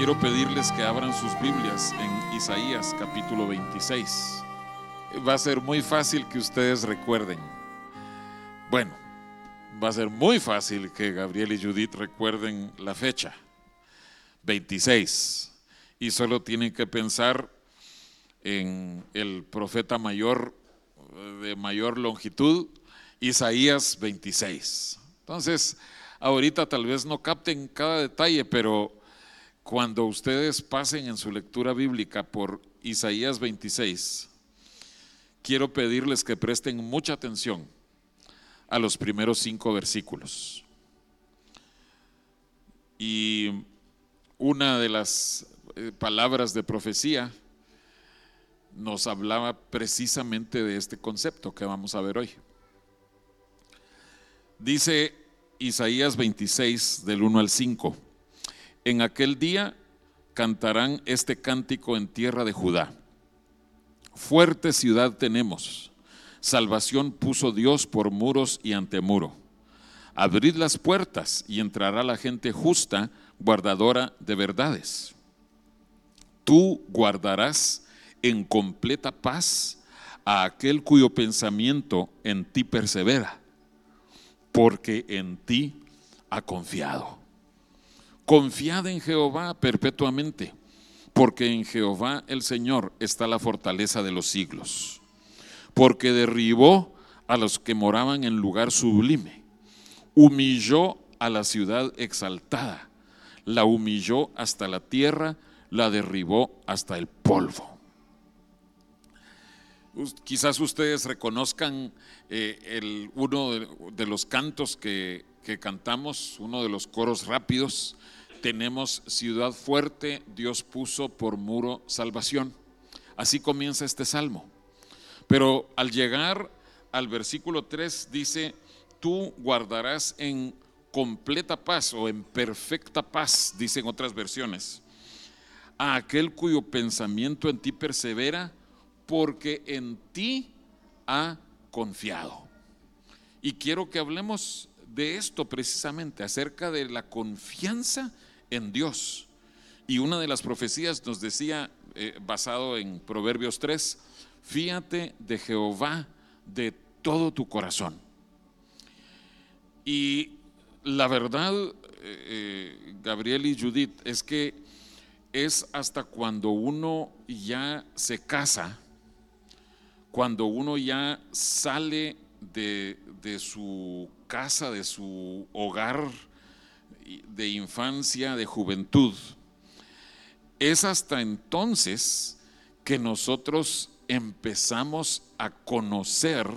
quiero pedirles que abran sus Biblias en Isaías capítulo 26. Va a ser muy fácil que ustedes recuerden. Bueno, va a ser muy fácil que Gabriel y Judith recuerden la fecha, 26. Y solo tienen que pensar en el profeta mayor de mayor longitud, Isaías 26. Entonces, ahorita tal vez no capten cada detalle, pero cuando ustedes pasen en su lectura bíblica por Isaías 26, quiero pedirles que presten mucha atención a los primeros cinco versículos. Y una de las eh, palabras de profecía nos hablaba precisamente de este concepto que vamos a ver hoy. Dice Isaías 26 del 1 al 5, en aquel día cantarán este cántico en tierra de Judá. Fuerte ciudad tenemos, salvación puso Dios por muros y antemuro. Abrid las puertas y entrará la gente justa, guardadora de verdades. Tú guardarás en completa paz a aquel cuyo pensamiento en ti persevera, porque en ti ha confiado. Confiad en Jehová perpetuamente, porque en Jehová el Señor está la fortaleza de los siglos, porque derribó a los que moraban en lugar sublime, humilló a la ciudad exaltada, la humilló hasta la tierra, la derribó hasta el polvo. Quizás ustedes reconozcan eh, el, uno de, los cantos que, que cantamos, uno de los coros rápidos. Tenemos ciudad fuerte, Dios puso por muro salvación. Así comienza este salmo. Pero al llegar al versículo 3 dice, tú guardarás en completa paz o en perfecta paz, dicen otras versiones, a aquel cuyo pensamiento en ti persevera porque en ti ha confiado. Y quiero que hablemos de esto precisamente, acerca de la confianza en Dios. Y una de las profecías nos decía, eh, basado en Proverbios 3, fíate de Jehová de todo tu corazón. Y la verdad, eh, eh, Gabriel y Judith, es que es hasta cuando uno ya se casa, cuando uno ya sale de, su casa, de su hogar de infancia, de juventud, es hasta entonces que nosotros empezamos a conocer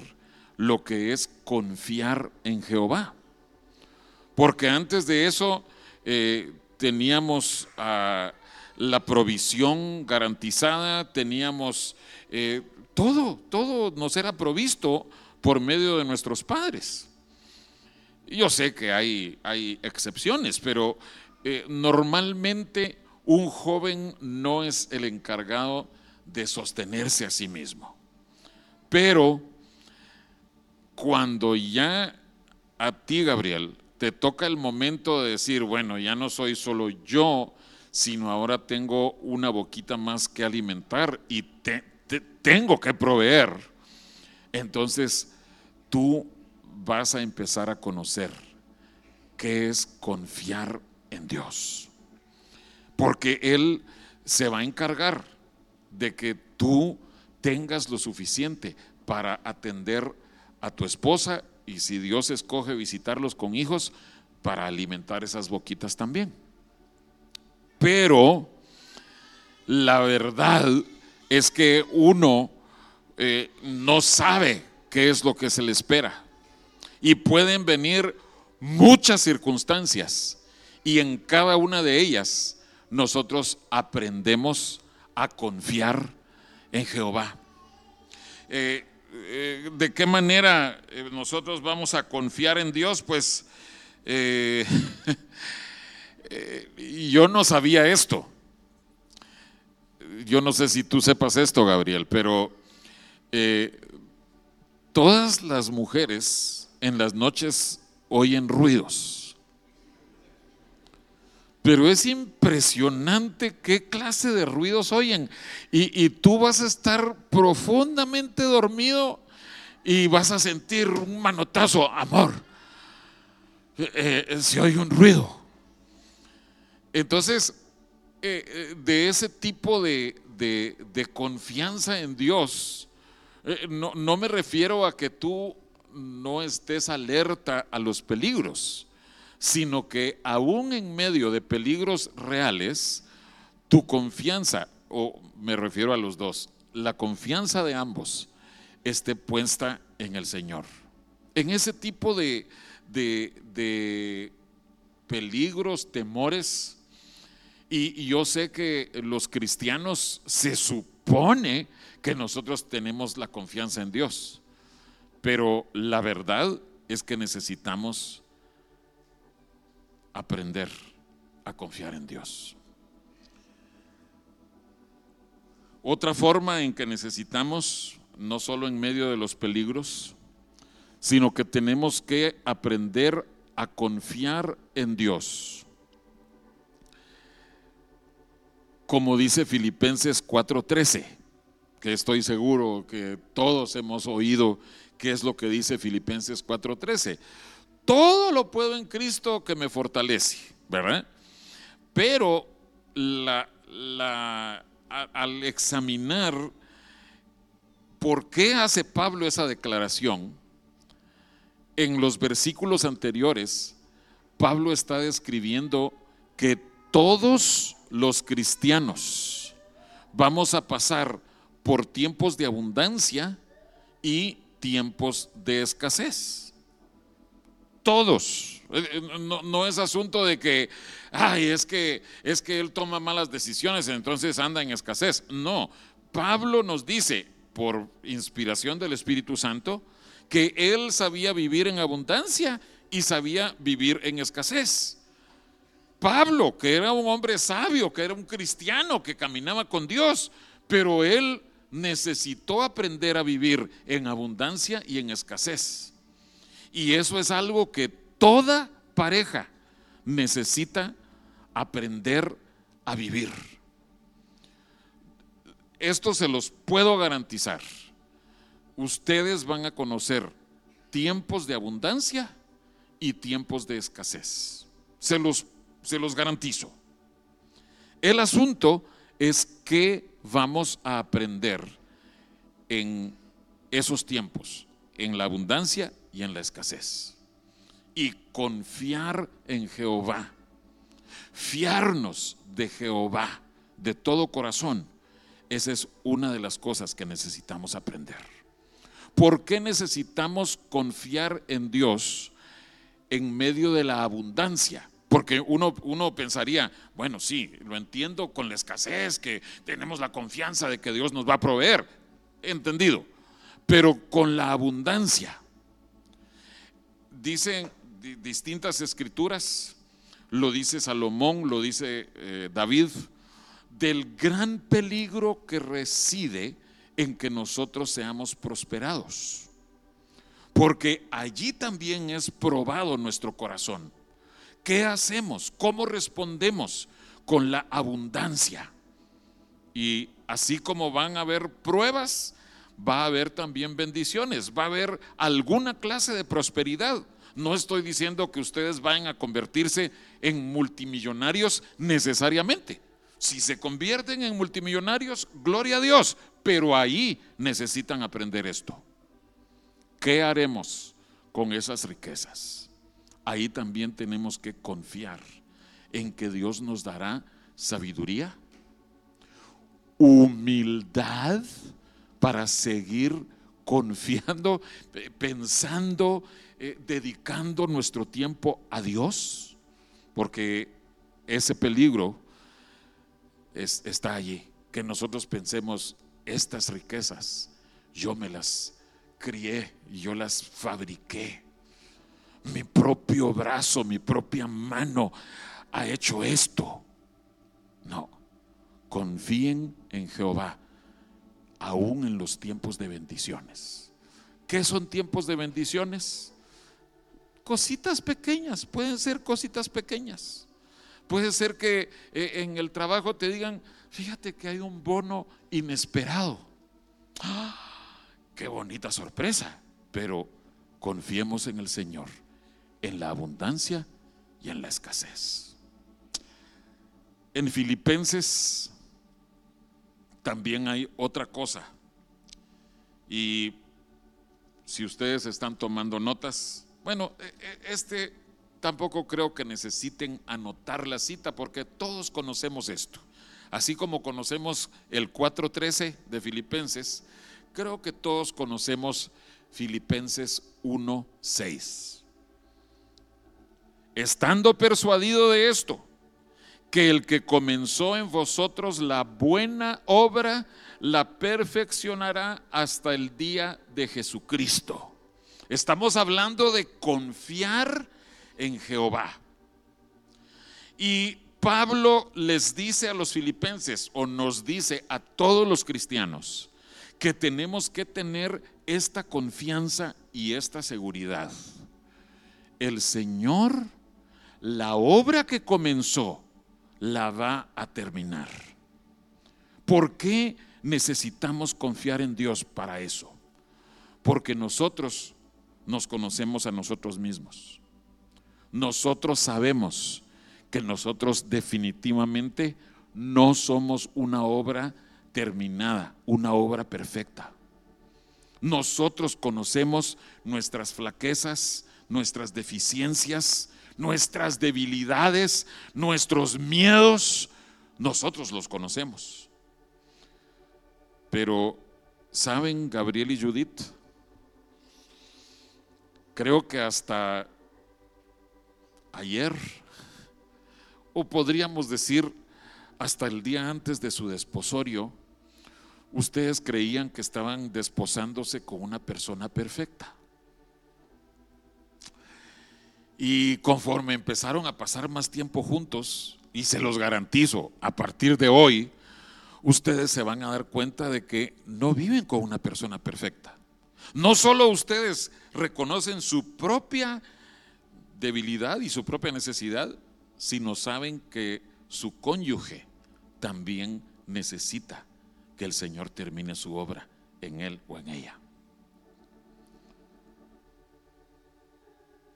lo que es confiar en Jehová. Porque antes de eso eh, teníamos la provisión garantizada, teníamos eh, todo, todo nos era provisto por medio de nuestros padres. Yo sé que hay, hay excepciones, pero eh, normalmente un joven no es el encargado de sostenerse a sí mismo. Pero cuando ya a ti, Gabriel, te toca el momento de decir, bueno, ya no soy solo yo, sino ahora tengo una boquita más que alimentar y te, tengo que proveer. Entonces, tú vas a empezar a conocer qué es confiar en Dios. Porque Él se va a encargar de que tú tengas lo suficiente para atender a tu esposa y si Dios escoge visitarlos con hijos, para alimentar esas boquitas también. Pero la verdad es que uno eh, no sabe qué es lo que se le espera. Y pueden venir muchas circunstancias y en cada una de ellas nosotros aprendemos a confiar en Jehová. Eh, eh, ¿De qué manera nosotros vamos a confiar en Dios? Pues yo no sabía esto yo no sé si tú sepas esto, Gabriel, pero eh, todas las mujeres en las noches oyen ruidos. Pero es impresionante qué clase de ruidos oyen. Y, tú vas a estar profundamente dormido y vas a sentir un manotazo, amor. Eh, eh, oye un ruido. Entonces, eh, de ese tipo de, confianza en Dios, no, no me refiero a que tú no estés alerta a los peligros sino que aún en medio de peligros reales, tu confianza, o me refiero a los dos, la confianza de ambos esté puesta en el Señor. En ese tipo de, de, peligros, temores, y, yo sé que los cristianos se supone que nosotros tenemos la confianza en Dios, pero la verdad es que necesitamos aprender a confiar en Dios. Otra forma en que necesitamos, no solo en medio de los peligros, sino que tenemos que aprender a confiar en Dios. Como dice Filipenses 4:13, que estoy seguro que todos hemos oído qué es lo que dice Filipenses 4:13 todo lo puedo en Cristo que me fortalece, ¿verdad? Pero al examinar por qué hace Pablo esa declaración, en los versículos anteriores, Pablo está describiendo que todos los cristianos vamos a pasar por tiempos de abundancia y tiempos de escasez todos. Eh, eh, no, es asunto de que, ay, es que, es que él toma malas decisiones, entonces anda en escasez. No, Pablo nos dice, por inspiración del Espíritu Santo, que él sabía vivir en abundancia y sabía vivir en escasez. Pablo, que era un hombre sabio, que era un cristiano, que caminaba con Dios, pero él necesitó aprender a vivir en abundancia y en escasez. Y eso es algo que toda pareja necesita aprender a vivir. Esto se los puedo garantizar. Ustedes van a conocer tiempos de abundancia y tiempos de escasez. Se los, se los garantizo. El asunto es que vamos a aprender en esos tiempos, en la abundancia y en la escasez. Y confiar en Jehová. Fiarnos de Jehová de todo corazón. Esa es una de las cosas que necesitamos aprender. ¿Por qué necesitamos confiar en Dios en medio de la abundancia? Porque uno, uno, pensaría, bueno, sí, lo entiendo con la escasez, que tenemos la confianza de que Dios nos va a proveer. Entendido. Pero con la abundancia, dicen distintas escrituras, lo dice Salomón, lo dice eh, David, del gran peligro que reside en que nosotros seamos prosperados. Porque allí también es probado nuestro corazón. ¿Qué hacemos? ¿Cómo respondemos con la abundancia? Y así como van a haber pruebas, va a haber también bendiciones, va a haber alguna clase de prosperidad. No estoy diciendo que ustedes vayan a convertirse en multimillonarios necesariamente. Si se convierten en multimillonarios, gloria a Dios, pero ahí necesitan aprender esto. ¿Qué haremos con esas riquezas? Ahí también tenemos que confiar en que Dios nos dará sabiduría, humildad para seguir confiando, pensando eh, dedicando nuestro tiempo a Dios, porque ese peligro está allí, que nosotros pensemos, estas riquezas, yo me las crié, yo las fabriqué, mi propio brazo, mi propia mano ha hecho esto. No, confíen en Jehová, aún en los tiempos de bendiciones. ¿Qué son tiempos de bendiciones? Cositas pequeñas, pueden ser cositas pequeñas. Puede ser que eh, en el trabajo te digan, fíjate que hay un bono inesperado. ¡Ah! ¡Qué bonita sorpresa! Pero confiemos en el Señor, en la abundancia y en la escasez. En Filipenses también hay otra cosa. Y si ustedes están tomando notas, bueno, e, e, este tampoco creo que necesiten anotar la cita porque todos conocemos esto. Así como conocemos el 4.13 de Filipenses, creo que todos conocemos Filipenses 1.6. Estando persuadido de esto, que el que comenzó en vosotros la buena obra, la perfeccionará hasta el día de Jesucristo. Estamos hablando de confiar en Jehová. Y Pablo les dice a los filipenses o nos dice a todos los cristianos que tenemos que tener esta confianza y esta seguridad. El Señor, la obra que comenzó, la va a terminar. ¿Por qué necesitamos confiar en Dios para eso? Porque nosotros nos conocemos a nosotros mismos. Nosotros sabemos que nosotros definitivamente no somos una obra terminada, una obra perfecta. Nosotros conocemos nuestras flaquezas, nuestras deficiencias, nuestras debilidades, nuestros miedos, nosotros los conocemos. Pero, ¿saben, Gabriel y Judith? Creo que hasta ayer, o podríamos decir hasta el día antes de su desposorio, ustedes creían que estaban desposándose con una persona perfecta. Y conforme empezaron a pasar más tiempo juntos, y se los garantizo, a partir de hoy, ustedes se van a dar cuenta de que no viven con una persona perfecta. No solo ustedes reconocen su propia debilidad y su propia necesidad, sino saben que su cónyuge también necesita que el Señor termine su obra en él o en ella.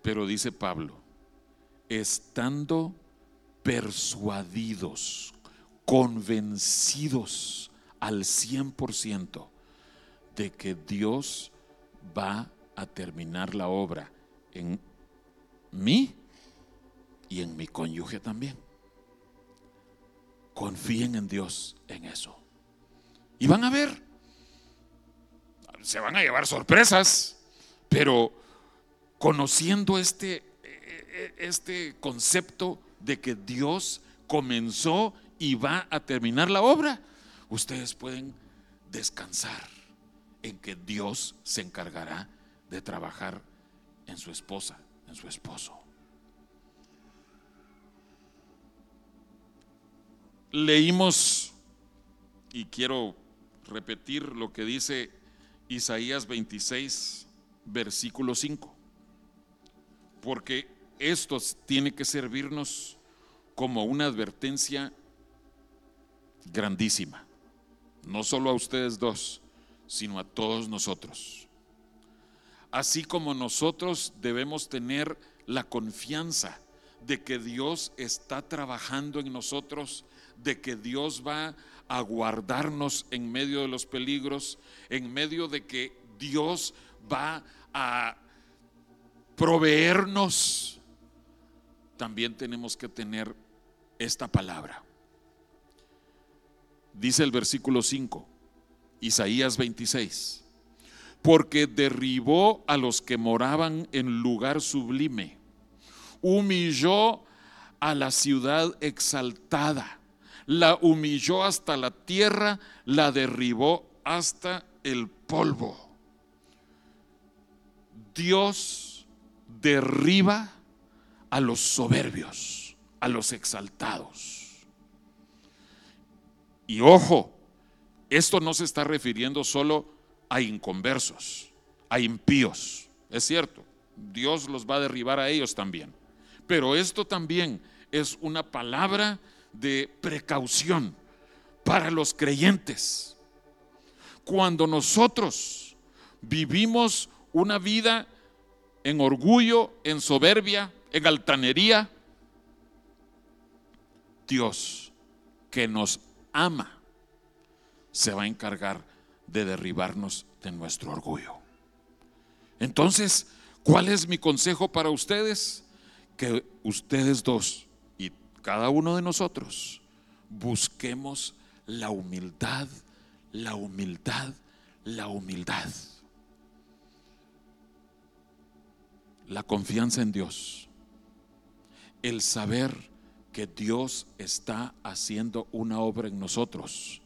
Pero dice Pablo, estando persuadidos, convencidos al 100% de que Dios va a terminar la obra en mí y en mi cónyuge también. Confíen en Dios en eso. Y van a ver, se van a llevar sorpresas, pero conociendo este, este concepto de que Dios comenzó y va a terminar la obra, ustedes pueden descansar en que Dios se encargará de trabajar en su esposa, en su esposo. Leímos, y quiero repetir lo que dice Isaías 26, versículo 5 porque esto tiene que servirnos como una advertencia grandísima, no solo a ustedes dos, sino a todos nosotros. Así como nosotros debemos tener la confianza de que Dios está trabajando en nosotros, de que Dios va a guardarnos en medio de los peligros, en medio de que Dios va a proveernos, también tenemos que tener esta palabra. Dice el versículo 5, Isaías 26, porque derribó a los que moraban en lugar sublime, humilló a la ciudad exaltada, la humilló hasta la tierra, la derribó hasta el polvo. Dios derriba a los soberbios, a los exaltados. Y ojo, esto no se está refiriendo solo a inconversos, a impíos. Es cierto, Dios los va a derribar a ellos también. Pero esto también es una palabra de precaución para los creyentes. Cuando nosotros vivimos una vida en orgullo, en soberbia, en altanería, Dios que nos ama se va a encargar de derribarnos de nuestro orgullo. Entonces, ¿cuál es mi consejo para ustedes? Que ustedes dos y cada uno de nosotros busquemos la humildad, la humildad, la humildad. La confianza en Dios. El saber que Dios está haciendo una obra en nosotros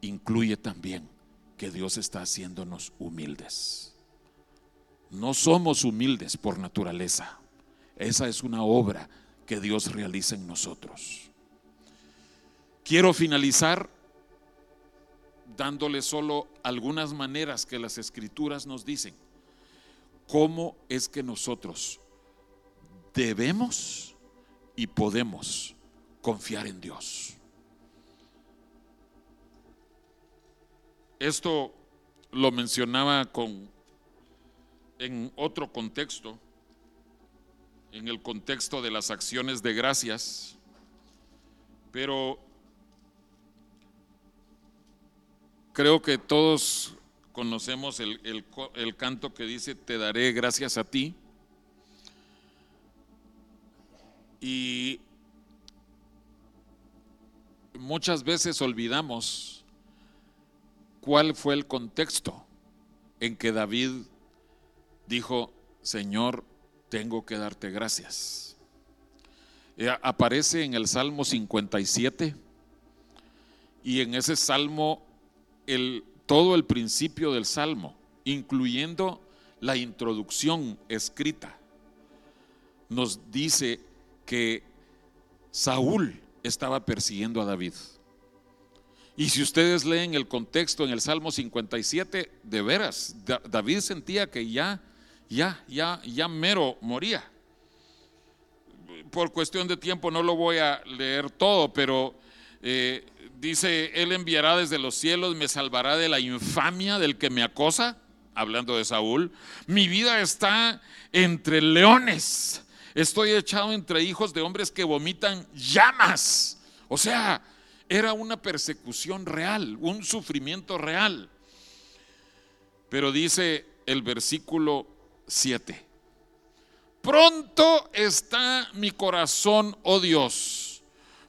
incluye también que Dios está haciéndonos humildes. No somos humildes por naturaleza. Esa es una obra que Dios realiza en nosotros. Quiero finalizar dándole solo algunas maneras que las escrituras nos dicen. ¿Cómo es que nosotros debemos y podemos confiar en Dios? Esto lo mencionaba con en otro contexto, en el contexto de las acciones de gracias, pero creo que todos conocemos el, el, canto que dice, te daré gracias a ti. Y muchas veces olvidamos cuál fue el contexto en que David dijo, Señor, tengo que darte gracias. Aparece en el Salmo 57 y en ese salmo el, todo el principio del salmo, incluyendo la introducción escrita, nos dice que Saúl estaba persiguiendo a David. Y si ustedes leen el contexto en el Salmo 57, de veras, David sentía que ya ya, ya, ya mero moría. Por cuestión de tiempo no lo voy a leer todo, pero eh, dice, Él enviará desde los cielos, me salvará de la infamia del que me acosa, hablando de Saúl. Mi vida está entre leones, estoy echado entre hijos de hombres que vomitan llamas. O sea, era una persecución real, un sufrimiento real. Pero dice el versículo 7. Pronto está mi corazón, oh Dios.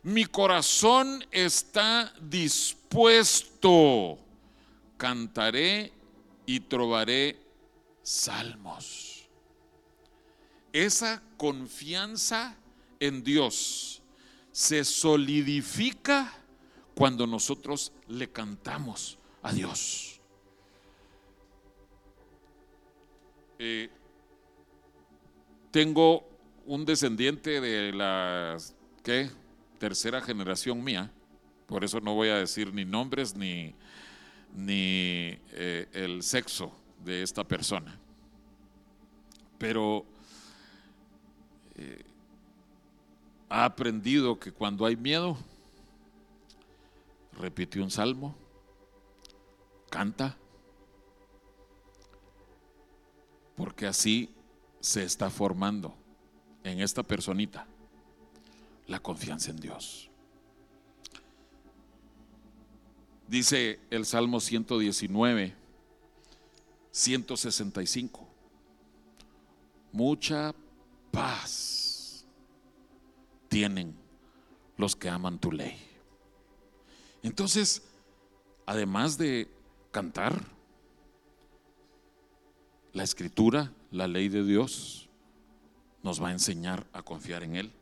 Mi corazón está dispuesto. Cantaré y trobaré salmos. Esa confianza en Dios se solidifica cuando nosotros le cantamos a Dios. Eh, tengo un descendiente de la ¿qué? Tercera generación mía, por eso no voy a decir ni nombres ni, ni eh, el sexo de esta persona. Pero eh, ha aprendido que cuando hay miedo, repite un salmo, canta porque así se está formando en esta personita la confianza en Dios. Dice el Salmo 119, 165, mucha paz tienen los que aman tu ley. Entonces, además de cantar, la escritura, la ley de Dios, nos va a enseñar a confiar en Él.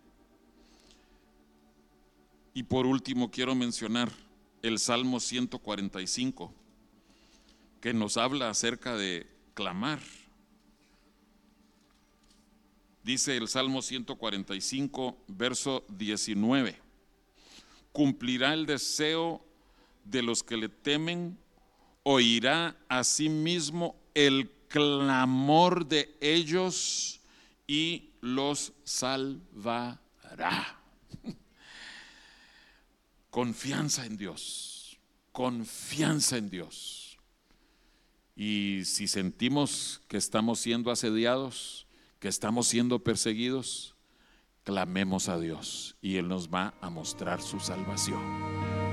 Y por último quiero mencionar el Salmo 145, que nos habla acerca de clamar. Dice el Salmo 145, verso 19, cumplirá el deseo de los que le temen, oirá a sí mismo el clamor de ellos y los salvará. Confianza en Dios, confianza en Dios. Y si sentimos que estamos siendo asediados, que estamos siendo perseguidos, clamemos a Dios y Él nos va a mostrar su salvación.